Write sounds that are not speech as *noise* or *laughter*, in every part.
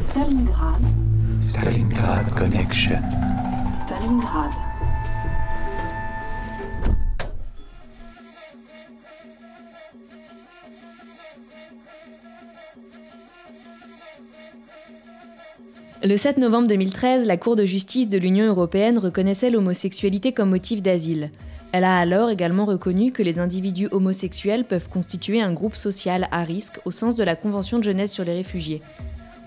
Stalingrad, Stalingrad Connection. Stalingrad. Le 7 novembre 2013, la Cour de justice de l'Union européenne reconnaissait l'homosexualité comme motif d'asile. Elle a alors également reconnu que les individus homosexuels peuvent constituer un groupe social à risque au sens de la Convention de Genève sur les réfugiés.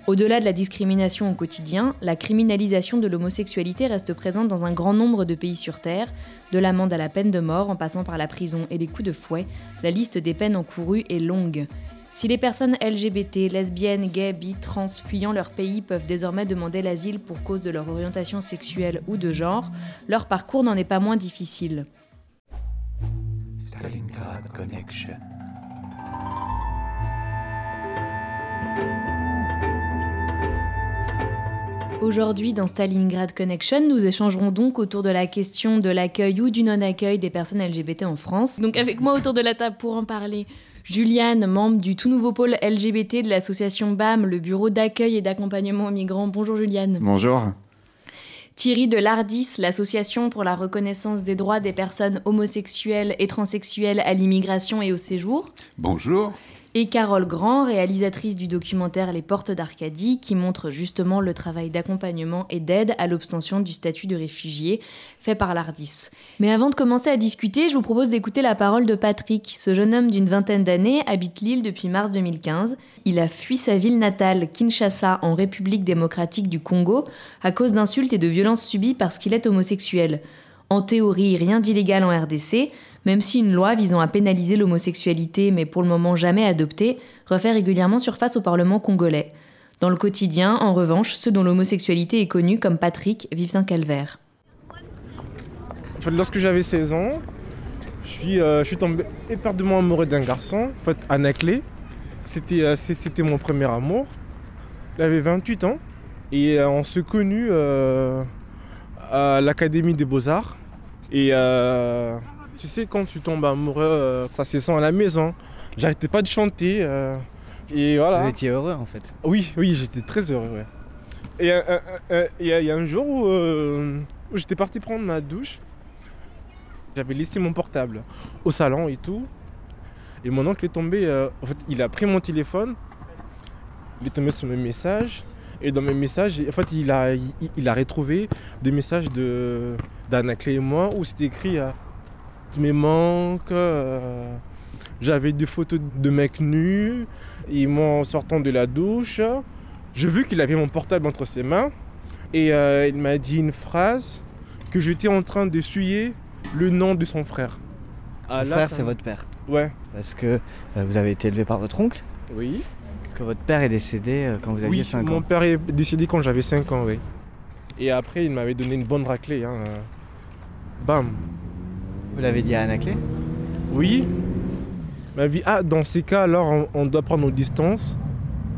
Au-delà de la discrimination au quotidien, la criminalisation de l'homosexualité reste présente dans un grand nombre de pays sur Terre, de l'amende à la peine de mort en passant par la prison et les coups de fouet, la liste des peines encourues est longue. Si les personnes LGBT, lesbiennes, gays, bi, trans fuyant leur pays peuvent désormais demander l'asile pour cause de leur orientation sexuelle ou de genre, leur parcours n'en est pas moins difficile. Stalingrad Connection. Aujourd'hui, dans Stalingrad Connection, nous échangerons donc autour de la question de l'accueil ou du non-accueil des personnes LGBT en France. Donc avec moi autour de la table pour en parler, Juliane, membre du tout nouveau pôle LGBT de l'association BAM, le bureau d'accueil et d'accompagnement aux migrants. Bonjour Juliane. Bonjour. Thierry de l'ARDIS, l'association pour la reconnaissance des droits des personnes homosexuelles et transsexuelles à l'immigration et au séjour. Bonjour. Et Carole Grand, réalisatrice du documentaire Les Portes d'Arcadie, qui montre justement le travail d'accompagnement et d'aide à l'obtention du statut de réfugié fait par l'ARDIS. Mais avant de commencer à discuter, je vous propose d'écouter la parole de Patrick. Ce jeune homme d'une vingtaine d'années habite Lille depuis mars 2015. Il a fui sa ville natale, Kinshasa, en République démocratique du Congo, à cause d'insultes et de violences subies parce qu'il est homosexuel. En théorie, rien d'illégal en RDC, même si une loi visant à pénaliser l'homosexualité, mais pour le moment jamais adoptée, refait régulièrement surface au Parlement congolais. Dans le quotidien, en revanche, ceux dont l'homosexualité est connue comme Patrick vivent un calvaire. Lorsque j'avais 16 ans, je suis, euh, tombé éperdument amoureux d'un garçon, en fait, Anaclé. C'était, euh, c'était mon premier amour. Il avait 28 ans et euh, on s'est connus euh, à l'Académie des Beaux-Arts. Et euh, tu sais, quand tu tombes amoureux, euh, ça se sent à la maison. J'arrêtais pas de chanter. euh, et voilà. Vous étiez heureux en fait. Oui, oui, j'étais très heureux. ouais. Et euh, il y, a- un jour où, où j'étais parti prendre ma douche. J'avais laissé mon portable au salon et tout. Et mon oncle est tombé. en fait, il a pris mon téléphone. Il est tombé sur mes messages. Et dans mes messages, en fait, il a, il, il a retrouvé des messages de d'Anaclé et moi où c'était écrit euh, Tu me manques. euh, J'avais des photos de mecs nus. Et moi, en sortant de la douche, j'ai vu qu'il avait mon portable entre ses mains. Et euh, il m'a dit une phrase que j'étais en train de suyer le nom de son frère. Ah, Son là, frère, ça c'est votre père. Ouais. Parce que euh, vous avez été élevé par votre oncle. Oui. Parce que votre père est décédé euh, quand vous aviez Oui, 5 mon ans. père est décédé quand j'avais 5 ans, oui. Et après, il m'avait donné une bonne raclée. Hein. Bam. Vous l'avez dit à Anaclé Oui. Il m'a dit, ah, dans ces cas, alors, on, on doit prendre nos distances.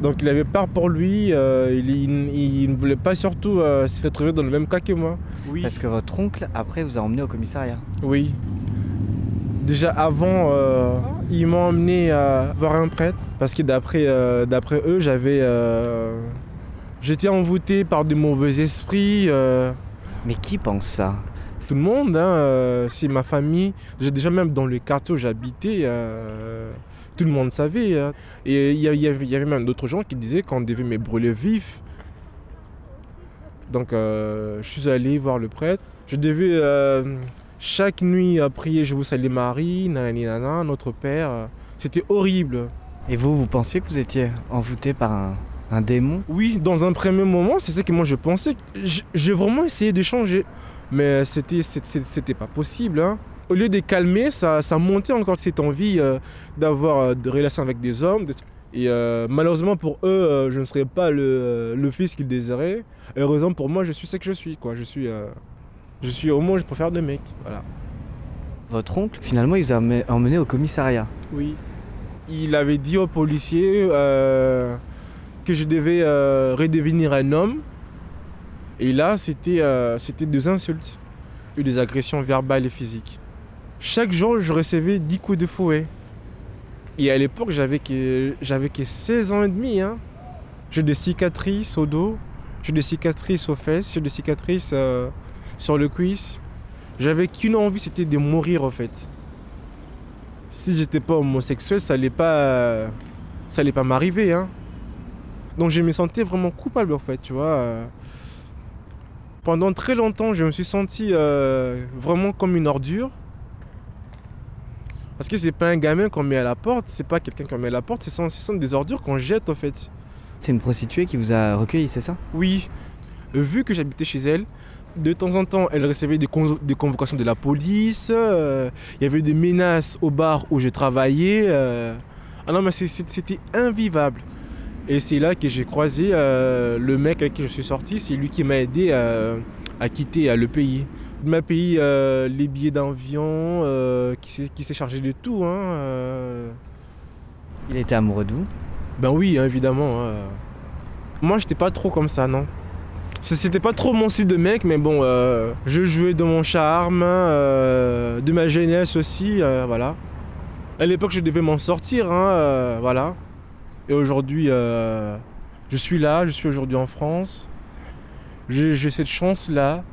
Donc, il avait peur pour lui. euh, il, il- il ne voulait pas surtout euh, se retrouver dans le même cas que moi. Oui. Parce que votre oncle, après, vous a emmené au commissariat. Oui. Déjà avant, euh, ils m'ont emmené voir un prêtre parce que d'après euh, d'après eux, j'avais euh, j'étais envoûté par de mauvais esprits. euh, Mais qui pense ça? Tout le monde, hein, euh, c'est ma famille. J'ai déjà même dans le quartier où j'habitais, euh, tout le monde savait. hein. Et il y, avait, il y avait même d'autres gens qui disaient qu'on devait me brûler vif. Donc euh, je suis allé voir le prêtre. Je devais euh, chaque nuit prier Je vous salue Marie, nanani nana, notre Père. C'était horrible. Et vous, vous pensiez que vous étiez envoûté par un, un démon? Oui, dans un premier moment, c'est ça que moi je pensais. J'ai vraiment essayé de changer, mais c'était c'était pas possible. hein. Au lieu de calmer, ça, ça montait encore cette envie euh, d'avoir euh, des relations avec des hommes. Et euh, malheureusement pour eux, je ne serais pas le, le fils qu'ils désiraient. Et heureusement pour moi, je suis ce que je suis. Quoi. Je suis, je suis au moins, je préfère de mec. Voilà. Votre oncle, finalement, il vous a emmené- emmené au commissariat. Oui. Il avait dit aux policiers euh, que je devais euh, redevenir un homme. Et là, c'était euh, des insultes et des agressions verbales et physiques. Chaque jour, je recevais 10 coups de fouet. Et à l'époque, j'avais que, j'avais que 16 ans et demi. Hein. J'ai des cicatrices au dos, j'ai des cicatrices aux fesses, j'ai des cicatrices euh, sur le cuisse. J'avais qu'une envie, c'était de mourir en fait si j'étais pas homosexuel, ça allait pas, ça allait pas m'arriver, hein. Donc je me sentais vraiment coupable en fait, tu vois. Euh. Pendant très longtemps, je me suis senti euh, vraiment comme une ordure. Parce que c'est pas un gamin qu'on met à la porte, c'est pas quelqu'un qu'on met à la porte, ce sont, ce sont des ordures qu'on jette en fait. C'est une prostituée qui vous a recueilli, c'est ça? Oui, vu que j'habitais chez elle, de temps en temps, elle recevait des, con- des convocations de la police. euh, Il y avait des menaces au bar où je travaillais. euh. Ah non, mais c'était invivable. Et c'est là que j'ai croisé euh, le mec avec qui je suis sorti. C'est lui qui m'a aidé euh, à quitter le pays. Il m'a payé euh, les billets d'avion, euh, qui s'est- chargé de tout. Hein. Il était amoureux de vous? Ben oui, hein, évidemment. hein. Moi, j'étais pas trop comme ça, non. C'était pas trop mon style de mec, mais bon, je jouais de mon charme, de ma jeunesse aussi, voilà. À l'époque, je devais m'en sortir, hein, voilà. Et aujourd'hui, euh, je suis là, je suis aujourd'hui en France. J'ai cette chance-là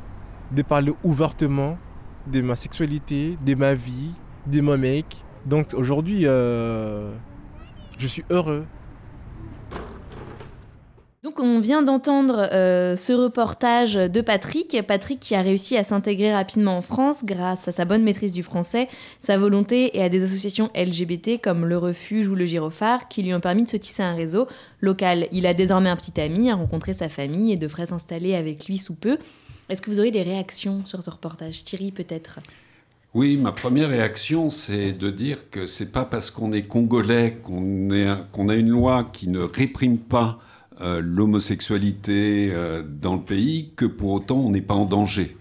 de parler ouvertement de ma sexualité, de ma vie, de mon mec. Donc aujourd'hui, euh, je suis heureux. Donc on vient d'entendre euh, ce reportage de Patrick. Patrick qui a réussi à s'intégrer rapidement en France grâce à sa bonne maîtrise du français, sa volonté et à des associations LGBT comme le Refuge ou le Gyrophare qui lui ont permis de se tisser un réseau local. Il a désormais un petit ami, a rencontré sa famille et devrait s'installer avec lui sous peu. Est-ce que vous aurez des réactions sur ce reportage? Thierry peut-être Oui, ma première réaction, c'est de dire que c'est pas parce qu'on est congolais qu'on a une loi qui ne réprime pas euh, l'homosexualité euh, dans le pays que pour autant on n'est pas en danger.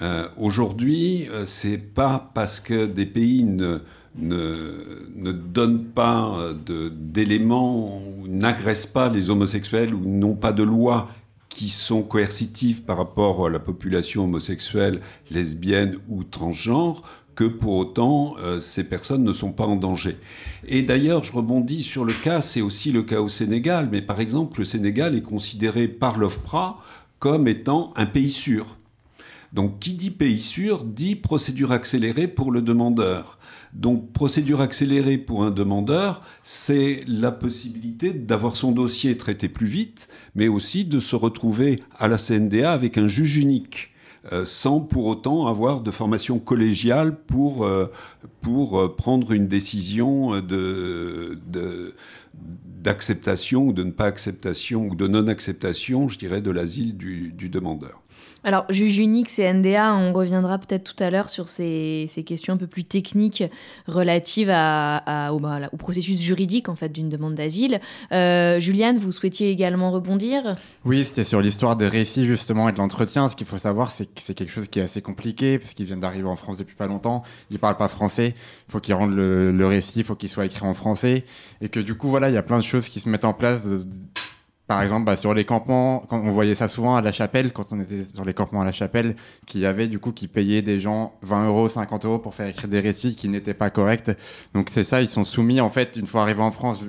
Euh, Aujourd'hui, c'est pas parce que des pays ne, ne, ne donnent pas d'éléments ou n'agressent pas les homosexuels ou n'ont pas de loi qui sont coercitives par rapport à la population homosexuelle, lesbienne ou transgenre, que pour autant euh, ces personnes ne sont pas en danger. Et d'ailleurs, je rebondis sur le cas, c'est aussi le cas au Sénégal, mais par exemple, le Sénégal est considéré par l'OFPRA comme étant un pays sûr. Donc qui dit pays sûr dit procédure accélérée pour le demandeur. Donc procédure accélérée pour un demandeur, c'est la possibilité d'avoir son dossier traité plus vite, mais aussi de se retrouver à la CNDA avec un juge unique. Euh, sans pour autant avoir de formation collégiale pour, euh, euh, prendre une décision d'acceptation ou de acceptation ou de non-acceptation, je dirais, de l'asile du demandeur. Alors, juge unique, c'est NDA, on reviendra peut-être tout à l'heure sur ces, questions un peu plus techniques relatives bah, au, processus juridique en fait d'une demande d'asile. Euh, Juliane, vous souhaitiez également rebondir? Oui, c'était sur l'histoire des récits justement et de l'entretien. Ce qu'il faut savoir, c'est que c'est quelque chose qui est assez compliqué parce qu'ils viennent d'arriver en France depuis pas longtemps. Ils parlent pas français. Il faut qu'ils rendent le, récit, il faut qu'il soit écrit en français et que du coup, voilà, il y a plein de choses qui se mettent en place. Par exemple, bah, sur les campements, on voyait ça souvent à la chapelle, quand on était sur les campements à la chapelle, qu'il y avait du coup qui payaient des gens 20 euros, 50 euros pour faire écrire des récits qui n'étaient pas corrects. Donc c'est ça, ils sont soumis en fait, une fois arrivés en France,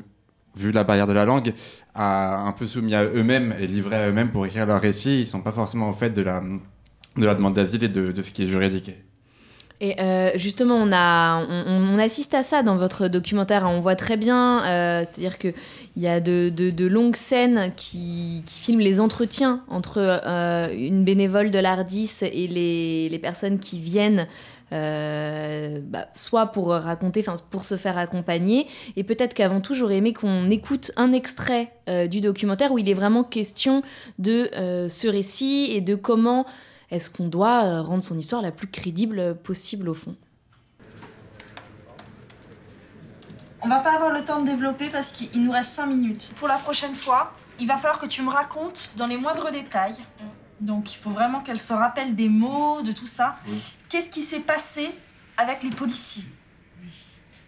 vu, la barrière de la langue, à un peu soumis à eux-mêmes et livrés à eux-mêmes pour écrire leurs récits. Ils sont pas forcément au fait de la, de la demande d'asile et de ce qui est juridique. Et euh, justement, on, assiste à ça dans votre documentaire. On voit très bien, euh, c'est-à-dire qu'il y a de, longues scènes qui, filment les entretiens entre euh, une bénévole de l'Ardis et les, personnes qui viennent. Bah, soit pour raconter, enfin pour se faire accompagner, et peut-être qu'avant tout j'aurais aimé qu'on écoute un extrait du documentaire où il est vraiment question de ce récit et de comment est-ce qu'on doit rendre son histoire la plus crédible possible au fond? On va pas avoir le temps de développer parce qu'il nous reste 5 minutes. Pour la prochaine fois, il va falloir que tu me racontes dans les moindres détails. Donc il faut vraiment qu'elle se rappelle des mots, de tout ça. Oui. Qu'est-ce qui s'est passé avec les policiers?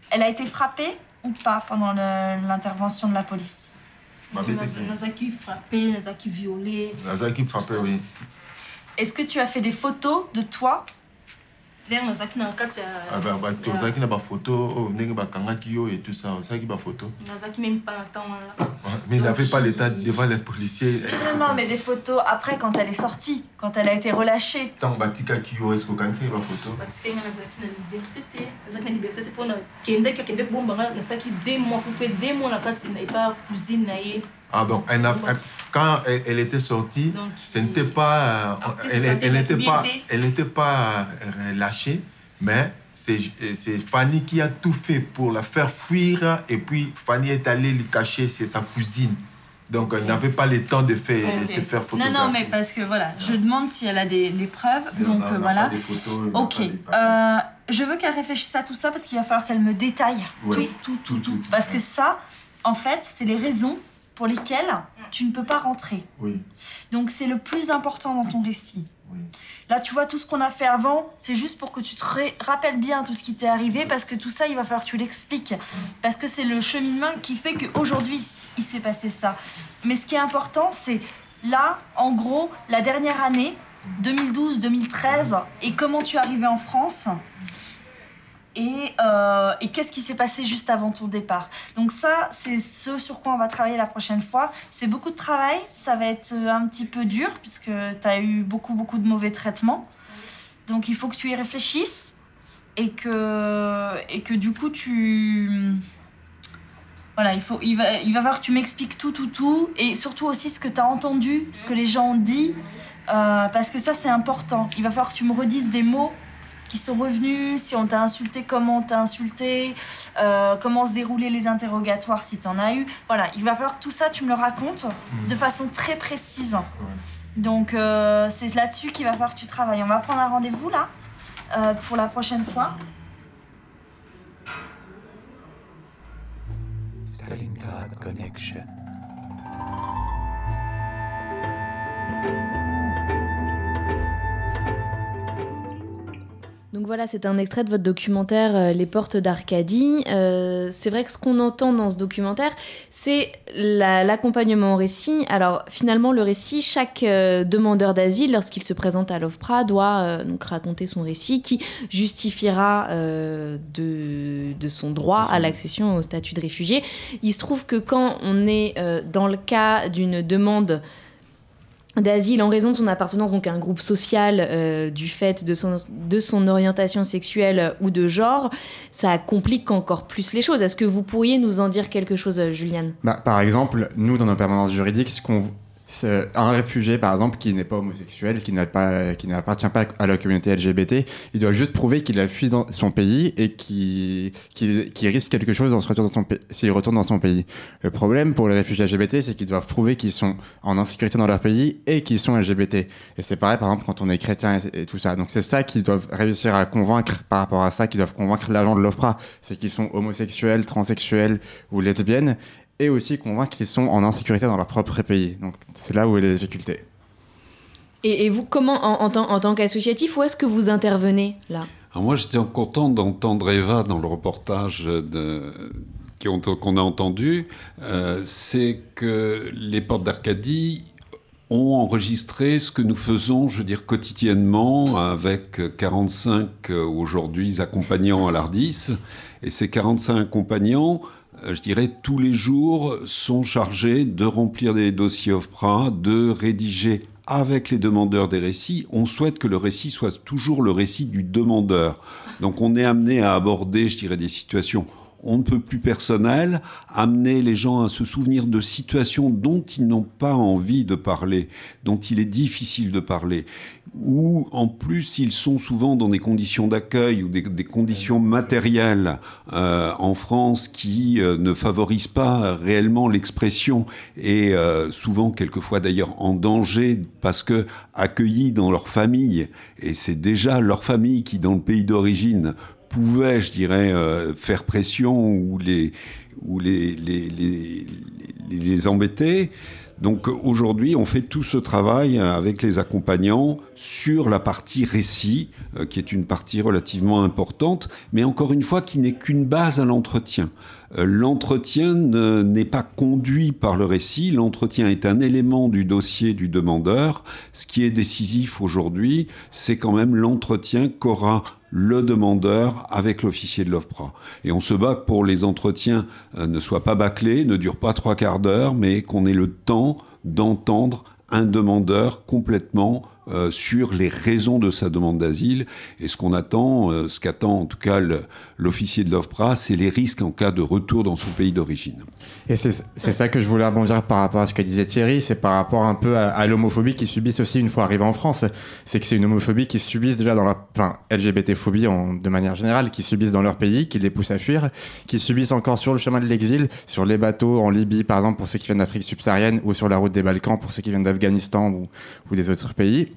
Elle a été frappée ou pas pendant l'intervention de la police? Nazaki frappé, Nazaki violé. Nazaki frappé, oui. Est-ce que tu as fait des photos de toi? Ah bah, parce que ozalaki na bafoto oyo ndenge bakangaki yo et tout ça. Bafoto mais il n'avait pas l'état devant les policiers. Non non mais des photos après quand elle est sortie quand elle a été relâchée. Ntango batikaki yo est ce que okanisaki bafoto batikaki nga nazalaki na liberté te na liberté te mpona kendeki akende kobombanga nasalaki deux mois deux mois na kati na epa cousine na ye Ah, donc, quand elle, elle, était sortie, donc, ce n'était pas, euh, elle, elle n'était pas, elle n'était pas euh, lâchée, mais c'est, Fanny qui a tout fait pour la faire fuir, et puis Fanny est allée lui cacher chez sa cousine. Donc, elle n'avait pas le temps de, faire, okay. de se faire photographier. Non, non, mais parce que voilà, je demande si elle a des, des preuves. donc, euh, voilà. Des photos, ok. Euh, je veux qu'elle réfléchisse à tout ça parce qu'il va falloir qu'elle me détaille tout, tout, tout, tout. Parce que ça, en fait, c'est les raisons pour lesquels tu ne peux pas rentrer. Oui. Donc c'est le plus important dans ton récit. Oui. Là, tu vois, tout ce qu'on a fait avant, c'est juste pour que tu te rappelles bien tout ce qui t'est arrivé, parce que tout ça, il va falloir que tu l'expliques. Parce que c'est le cheminement qui fait qu'aujourd'hui, il s'est passé ça. Mais ce qui est important, c'est là, en gros, la dernière année, 2012-2013, et comment tu es arrivé en France et, euh, et qu'est-ce qui s'est passé juste avant ton départ? Donc ça, c'est ce sur quoi on va travailler la prochaine fois. C'est beaucoup de travail, ça va être un petit peu dur puisque tu as eu beaucoup, beaucoup de mauvais traitements. Donc il faut que tu y réfléchisses et que, et que du coup tu... Voilà, il, faut, il, va, il va falloir que tu m'expliques tout, tout, tout. Et surtout aussi ce que tu as entendu, ce que les gens ont dit. Euh, parce que ça, c'est important. Il va falloir que tu me redises des mots qui sont revenus, si on t'a insulté, comment on t'a insulté, euh, comment se déroulaient les interrogatoires si t'en as eu. Voilà, il va falloir que tout ça, tu me le racontes mmh. de façon très précise. Ouais. Donc euh, c'est là-dessus qu'il va falloir que tu travailles. On va prendre un rendez-vous là euh, pour la prochaine fois. Stalingrad Connection. Donc voilà, c'est un extrait de votre documentaire euh, Les Portes d'Arcadie. Euh, c'est vrai que ce qu'on entend dans ce documentaire, c'est l'accompagnement la, au récit. Alors finalement, le récit, chaque euh, demandeur d'asile, lorsqu'il se présente à l'OFPRA, doit euh, donc raconter son récit qui justifiera de, de, son droit à l'accession au statut de réfugié. Il se trouve que quand on est dans le cas d'une demande d'asile en raison de son appartenance donc à un groupe social euh, du fait de son, de son orientation sexuelle ou de genre, ça complique encore plus les choses. Est-ce que vous pourriez nous en dire quelque chose, Juliane? Bah, Par exemple, nous, dans nos permanences juridiques, ce qu'on un réfugié, par exemple, qui n'est pas homosexuel, qui, pas, qui n'appartient pas à la communauté LGBT, il doit juste prouver qu'il a fui dans son pays et qu'il qui risque quelque chose s'il retourne dans son pays. Le problème pour les réfugiés LGBT, c'est qu'ils doivent prouver qu'ils sont en insécurité dans leur pays et qu'ils sont LGBT. Et c'est pareil, par exemple, quand on est chrétien et, tout ça. Donc c'est ça qu'ils doivent réussir à convaincre par rapport à ça, qu'ils doivent convaincre l'agent de l'OFPRA. C'est qu'ils sont homosexuels, transsexuels ou lesbiennes et aussi convaincre qu'ils sont en insécurité dans leur propre pays. Donc c'est là où est la difficulté. Et, vous, comment, en, en tant qu'associatif, où est-ce que vous intervenez là? Moi, j'étais content d'entendre Eva dans le reportage qu'on a entendu. Euh, c'est que les portes d'Arcadie ont enregistré ce que nous faisons, je veux dire, quotidiennement, avec 45 euh, aujourd'hui accompagnants à l'ARDIS. Et ces 45 accompagnants euh, je dirais, tous les jours sont chargés de remplir des dossiers OFPRA, de rédiger avec les demandeurs des récits. On souhaite que le récit soit toujours le récit du demandeur. Donc on est amené à aborder, je dirais, des situations on ne peut plus personnel, amener les gens à se souvenir de situations dont ils n'ont pas envie de parler, dont il est difficile de parler, ou en plus ils sont souvent dans des conditions d'accueil ou des, conditions matérielles euh, en France qui euh, ne favorisent pas réellement l'expression et euh, souvent quelquefois d'ailleurs en danger parce que accueillis dans leur famille, et c'est déjà leur famille qui dans le pays d'origine pouvait, je dirais, euh, faire pression ou les, ou les, les, les, les embêter. Donc aujourd'hui, on fait tout ce travail avec les accompagnants sur la partie récit, euh, qui est une partie relativement importante, mais encore une fois, qui n'est qu'une base à l'entretien. Euh, l'entretien n'est pas conduit par le récit, l'entretien est un élément du dossier du demandeur. Ce qui est décisif aujourd'hui, c'est quand même l'entretien qu'aura le demandeur avec l'officier de l'OFPRA. Et on se bat pour les entretiens euh, ne soient pas bâclés, ne durent pas trois quarts d'heure, mais qu'on ait le temps d'entendre un demandeur complètement euh, sur les raisons de sa demande d'asile. Et ce qu'on attend, euh, ce qu'attend en tout cas l'officier de l'OFPRA, c'est les risques en cas de retour dans son pays d'origine. Et c'est ça que je voulais rebondir par rapport à ce que disait Thierry, c'est par rapport un peu à, l'homophobie qu'ils subissent aussi une fois arrivés en France. C'est que c'est une homophobie qu'ils subissent déjà dans leur... Enfin, LGBT-phobie de manière générale, qu'ils subissent dans leur pays, qui les pousse à fuir, qu'ils subissent encore sur le chemin de l'exil, sur les bateaux en Libye par exemple pour ceux qui viennent d'Afrique subsaharienne, ou sur la route des Balkans pour ceux qui viennent d'Afghanistan ou des autres pays.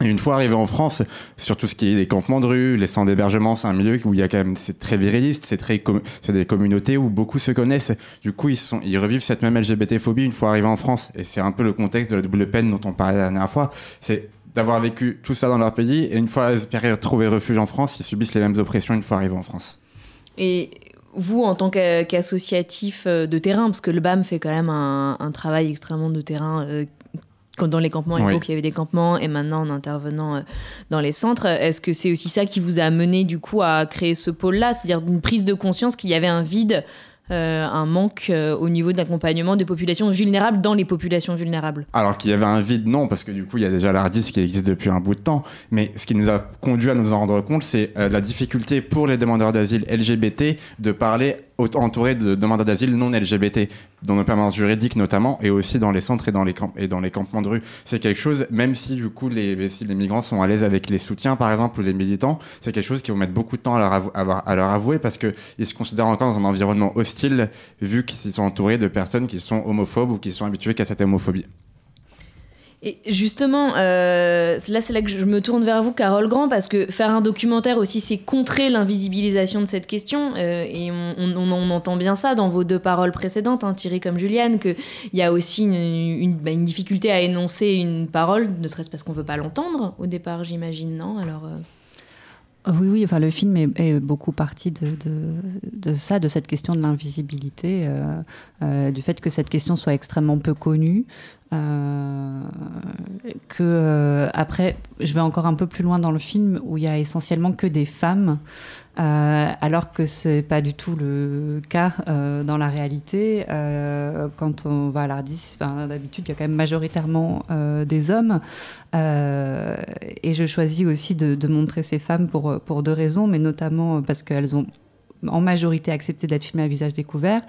Et une fois arrivé en France, sur tout ce qui est les campements de rue, les centres d'hébergement, c'est un milieu où il y a quand même, c'est très viriliste, c'est très, c'est des communautés où beaucoup se connaissent. Du coup, ils revivent cette même LGBT-phobie une fois arrivés en France. Et c'est un peu le contexte de la double peine dont on parlait la dernière fois. C'est d'avoir vécu tout ça dans leur pays et une fois trouvé refuge en France, ils subissent les mêmes oppressions une fois arrivés en France. Et vous, en tant qu'associatif euh, de terrain, parce que le BAM fait quand même un, un travail extrêmement de terrain dans les campements, il y avait des campements, et maintenant en intervenant euh, dans les centres, est-ce que c'est aussi ça qui vous a amené du coup à créer ce pôle-là, c'est-à-dire une prise de conscience qu'il y avait un vide euh, un manque euh, au niveau de l'accompagnement des populations vulnérables dans les populations vulnérables Alors qu'il y avait un vide, non, parce que du coup, il y a déjà l'ARDIS qui existe depuis un bout de temps. Mais ce qui nous a conduit à nous en rendre compte, c'est la difficulté pour les demandeurs d'asile LGBT de parler entouré de demandeurs d'asile non LGBT, dans nos permanences juridiques notamment, et aussi dans les centres et dans les, camp et dans les campements de rue. C'est quelque chose, même si du coup les, si les migrants sont à l'aise avec les soutiens par exemple ou les militants, c'est quelque chose qui vont mettre beaucoup de temps à leur, à leur avouer parce qu'ils se considèrent encore dans un environnement hostile vu qu'ils sont entourés de personnes qui sont homophobes ou qui sont habituées qu'à cette homophobie. Et justement, euh, là c'est là que je me tourne vers vous, Carole Grand, parce que faire un documentaire aussi, c'est contrer l'invisibilisation de cette question. Euh, et on, entend bien ça dans vos deux paroles précédentes, hein, Thierry comme Juliane, qu'il y a aussi une, bah, une, difficulté à énoncer une parole, ne serait-ce parce qu'on veut pas l'entendre au départ, j'imagine, non? Alors. Euh, oui, oui, enfin, le film est, beaucoup parti de, ça, de cette question de l'invisibilité, euh, euh, du fait que cette question soit extrêmement peu connue. Euh, que après, je vais encore un peu plus loin dans le film où il y a essentiellement que des femmes euh, alors que c'est pas du tout le cas euh, dans la réalité. Euh, quand on va à l'Ardis, d'habitude, il y a quand même majoritairement des hommes. et je choisis aussi de, montrer ces femmes pour deux raisons, mais notamment parce qu'elles ont en majorité accepté d'être filmées à visage découvert,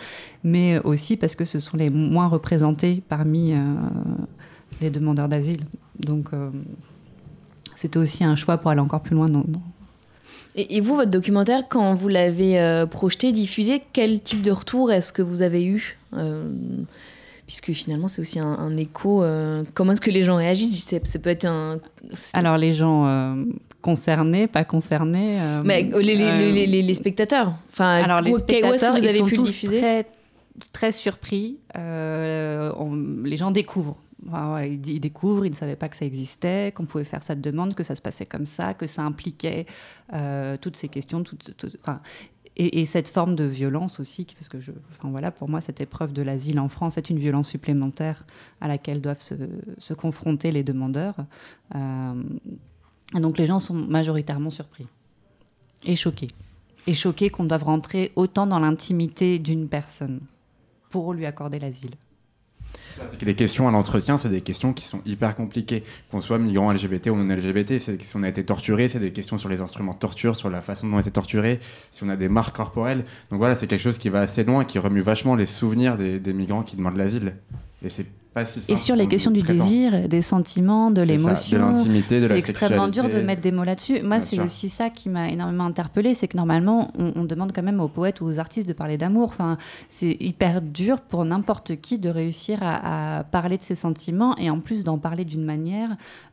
mais aussi parce que ce sont les moins représentées parmi les demandeurs d'asile. Donc, c'était aussi un choix pour aller encore plus loin dans, Et, vous, votre documentaire, quand vous l'avez projeté, diffusé, quel type de retour est-ce que vous avez eu puisque finalement c'est aussi un, écho. Euh, comment est-ce que les gens réagissent? Ça peut être un. Alors les gens euh, concernés, pas concernés. Euh, Mais les, les, spectateurs. Enfin, alors les spectateurs, vous avez pu tous diffuser? très, très surpris. les gens découvrent. ils, découvrent, ils ne savaient pas que ça existait, qu'on pouvait faire cette demande, que ça se passait comme ça, que ça impliquait toutes ces questions. Toutes, et, cette forme de violence aussi, parce que je, enfin voilà, pour moi, cette épreuve de l'asile en France est une violence supplémentaire à laquelle doivent se, confronter les demandeurs. Euh, donc les gens sont majoritairement surpris et choqués. Et choqués qu'on doive rentrer autant dans l'intimité d'une personne pour lui accorder l'asile les questions à l'entretien, c'est des questions qui sont hyper compliquées. Qu'on soit migrant LGBT ou non LGBT, c'est si on a été torturé, c'est des questions sur les instruments de torture, sur la façon dont on a été torturé, si on a des marques corporelles. Donc voilà, c'est quelque chose qui va assez loin, qui remue vachement les souvenirs des, des migrants qui demandent l'asile. Et c'est et sur les questions du désir, des sentiments, de l'émotion, de l'intimité, de C'est extrêmement dur de mettre des mots là-dessus. Moi, c'est aussi ça qui m'a énormément interpellée, c'est que normalement, on, demande quand même aux poètes ou aux artistes de parler d'amour. Enfin, c'est hyper dur pour n'importe qui de réussir à, parler de ses sentiments et en plus d'en parler d'une manière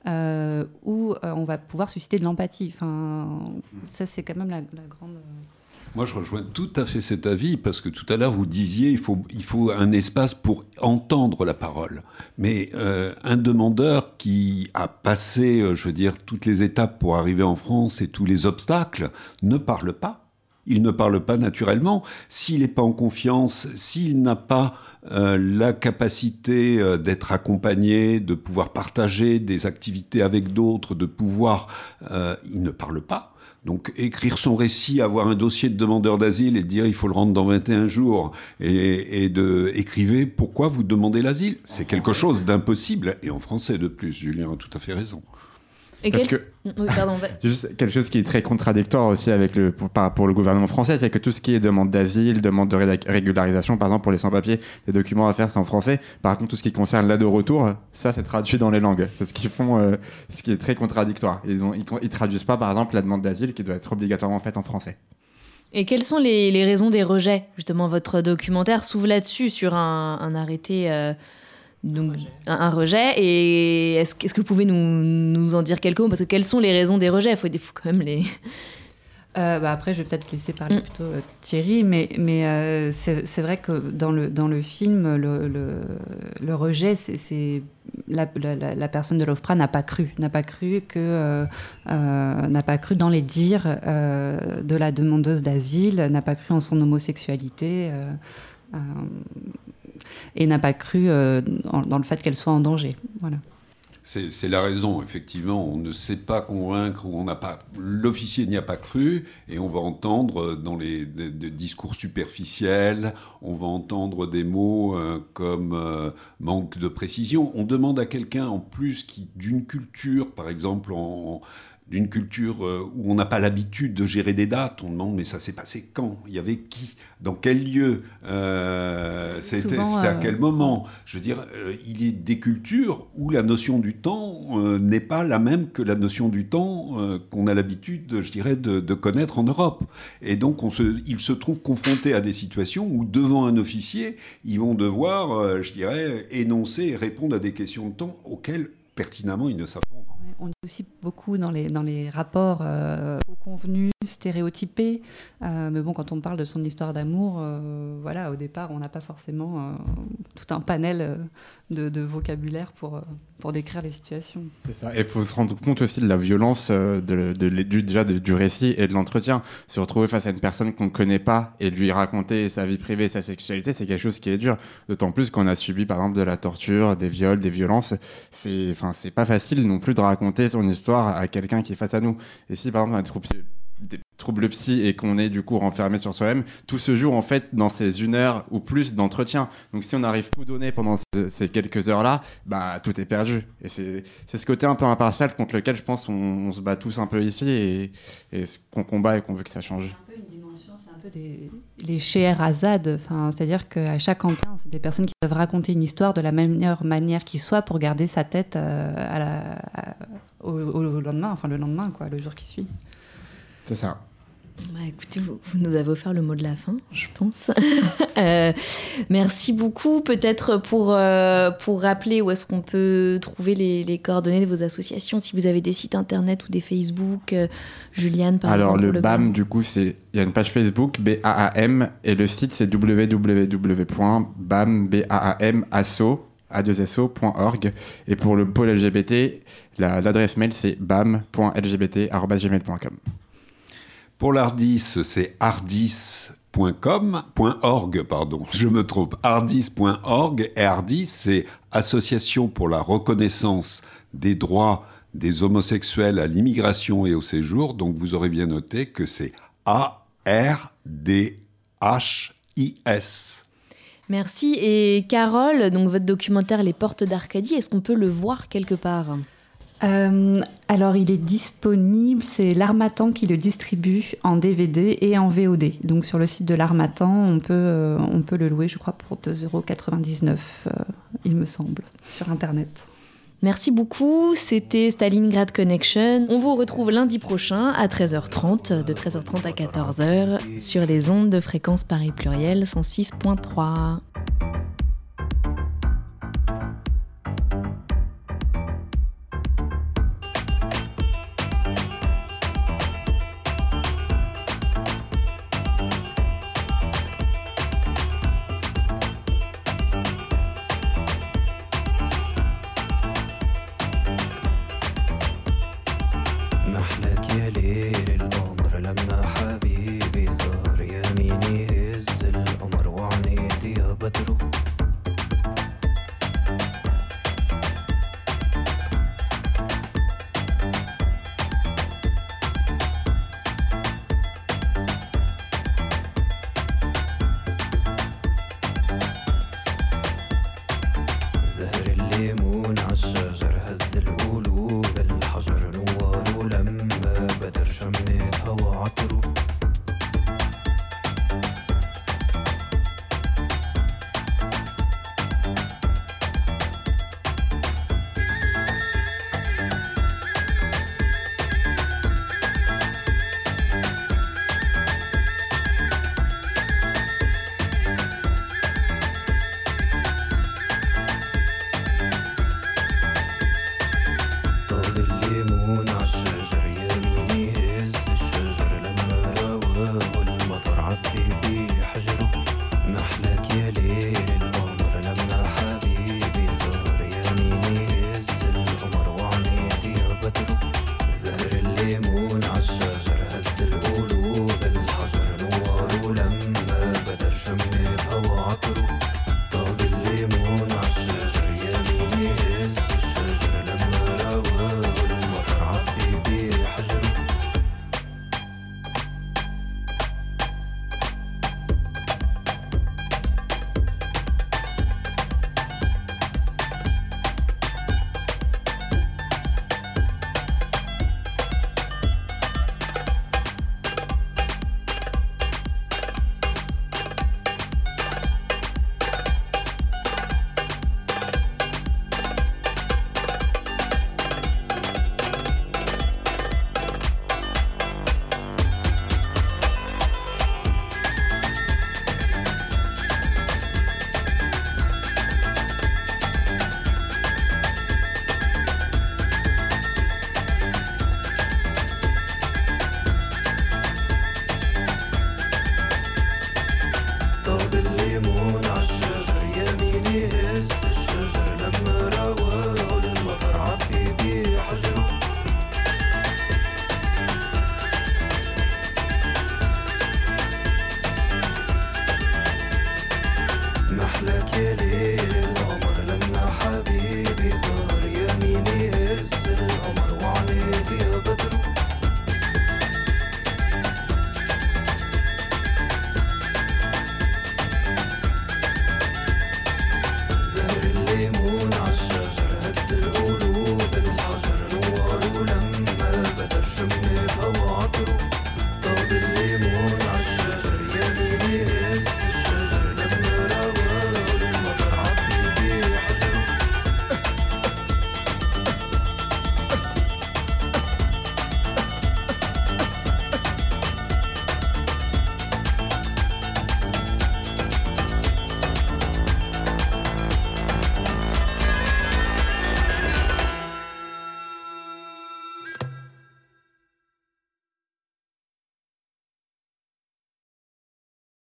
euh, où euh, on va pouvoir susciter de l'empathie. Enfin, ça, c'est quand même la, la grande. Moi, je rejoins tout à fait cet avis parce que tout à l'heure, vous disiez il faut, un espace pour entendre la parole. Mais euh, un demandeur qui a passé, euh, je veux dire, toutes les étapes pour arriver en France et tous les obstacles ne parle pas. Il ne parle pas naturellement. S'il n'est pas en confiance, s'il n'a pas euh, la capacité d'être accompagné, de pouvoir partager des activités avec d'autres, de pouvoir, il ne parle pas. Donc écrire son récit, avoir un dossier de demandeur d'asile et dire il faut le rendre dans 21 jours et, de écrivez pourquoi vous demandez l'asile? C'est quelque chose d'impossible et en français de plus. Julien a tout à fait raison. Et Parce que, *laughs* juste quelque chose qui est très contradictoire aussi avec le, pour, pour le gouvernement français, c'est que tout ce qui est demande d'asile, demande de régularisation, par exemple pour les sans-papiers, les documents à faire c'est en français. Par contre, tout ce qui concerne l'aide au retour, ça c'est traduit dans les langues. C'est ce qu'ils font, euh, ce qui est très contradictoire. Ils, ont, ils, traduisent pas par exemple la demande d'asile qui doit être obligatoirement faite en français. Et quelles sont les, les raisons des rejets Justement, votre documentaire s'ouvre là-dessus, sur un, un arrêté. Euh, donc, un rejet. Et est-ce, que vous pouvez nous, nous, en dire quelques mots? Parce que quelles sont les raisons des rejets? Il faut, faut quand même les. Euh, bah après, je vais peut-être laisser parler mm. plutôt euh, Thierry, mais, mais euh, c'est, vrai que dans le, dans le film, le, le, rejet, c'est, la, la, personne de l'OFPRA n'a pas cru, n'a pas cru que n'a pas cru dans les dires de la demandeuse d'asile, n'a pas cru en son homosexualité et n'a pas cru euh, dans le fait qu'elle soit en danger. Voilà. C'est la raison, effectivement. On ne sait pas convaincre. L'officier n'y a pas cru et on va entendre dans les, discours superficiels, on va entendre des mots euh, comme euh, manque de précision. On demande à quelqu'un en plus qui d'une culture, par exemple en, d'une culture euh, où on n'a pas l'habitude de gérer des dates. On demande mais ça s'est passé quand? Il y avait qui? Dans quel lieu? Euh, C'était à euh, quel moment? Je veux dire, il y a des cultures où la notion du temps n'est pas la même que la notion du temps qu'on a l'habitude, je dirais, de, connaître en Europe. Et donc on se, ils se trouvent confrontés à des situations où devant un officier, ils vont devoir, je dirais, énoncer et répondre à des questions de temps auxquelles pertinemment ils ne savent pas on dit aussi beaucoup dans les, dans les rapports euh, convenus, stéréotypés. Euh, mais bon, quand on parle de son histoire d'amour, euh, voilà, au départ, on n'a pas forcément euh, tout un panel de, vocabulaire pour, pour décrire les situations. C'est ça. Et il faut se rendre compte aussi de la violence de, du, déjà du récit et de l'entretien. Se retrouver face à une personne qu'on ne connaît pas et lui raconter sa vie privée, sa sexualité, c'est quelque chose qui est dur. D'autant plus qu'on a subi, par exemple, de la torture, des viols, des violences. C'est, enfin, c'est pas facile non plus de raconter son histoire à quelqu'un qui est face à nous. Et si, par exemple, un troupe des troubles psy et qu'on est du coup renfermé sur soi-même, tout se joue en fait dans ces une heure ou plus d'entretien. Donc si on arrive tout donner pendant ces, quelques heures-là, bah tout est perdu. Et c'est ce côté un peu impartial contre lequel je pense on, se bat tous un peu ici et, et qu'on combat et qu'on veut que ça change des, les Scheherazade, c'est-à-dire qu'à chaque entretien, c'est des personnes qui doivent raconter une histoire de la meilleure manière qui soit pour garder sa tête euh, au, au lendemain, enfin le lendemain, quoi, le jour qui suit. C'est ça. Bah, écoutez, vous, vous nous avez offert le mot de la fin, je pense. *laughs* Euh, merci beaucoup. Peut-être pour, euh, pour rappeler où est-ce qu'on peut trouver les, les coordonnées de vos associations, si vous avez des sites internet ou des Facebook. euh, Juliane, par Alors exemple. le BAM, du coup, c'est il y a une page Facebook BAAM et le site c'est www.bam.asso a2so.org et pour le pôle LGBT, la- l'adresse mail c'est bam.lgbt@gmail.com. Pour l'Ardis, c'est ardis.com, .org, pardon, je me trompe, ardis.org, et Ardis, c'est Association pour la reconnaissance des droits des homosexuels à l'immigration et au séjour, donc vous aurez bien noté que c'est A-R-D-H-I-S. Merci. Et Carole, donc votre documentaire Les Portes d'Arcadie, est-ce qu'on peut le voir quelque part? Euh, alors, il est disponible, c'est l'Armatan qui le distribue en DVD et en VOD. Donc, sur le site de l'Armatan, on peut, euh, on peut le louer, je crois, pour 2,99€, euh, il me semble, sur Internet. Merci beaucoup, c'était Stalingrad Connection. On vous retrouve lundi prochain à 13h30, de 13h30 à 14h, sur les ondes de fréquence Paris Pluriel 106.3.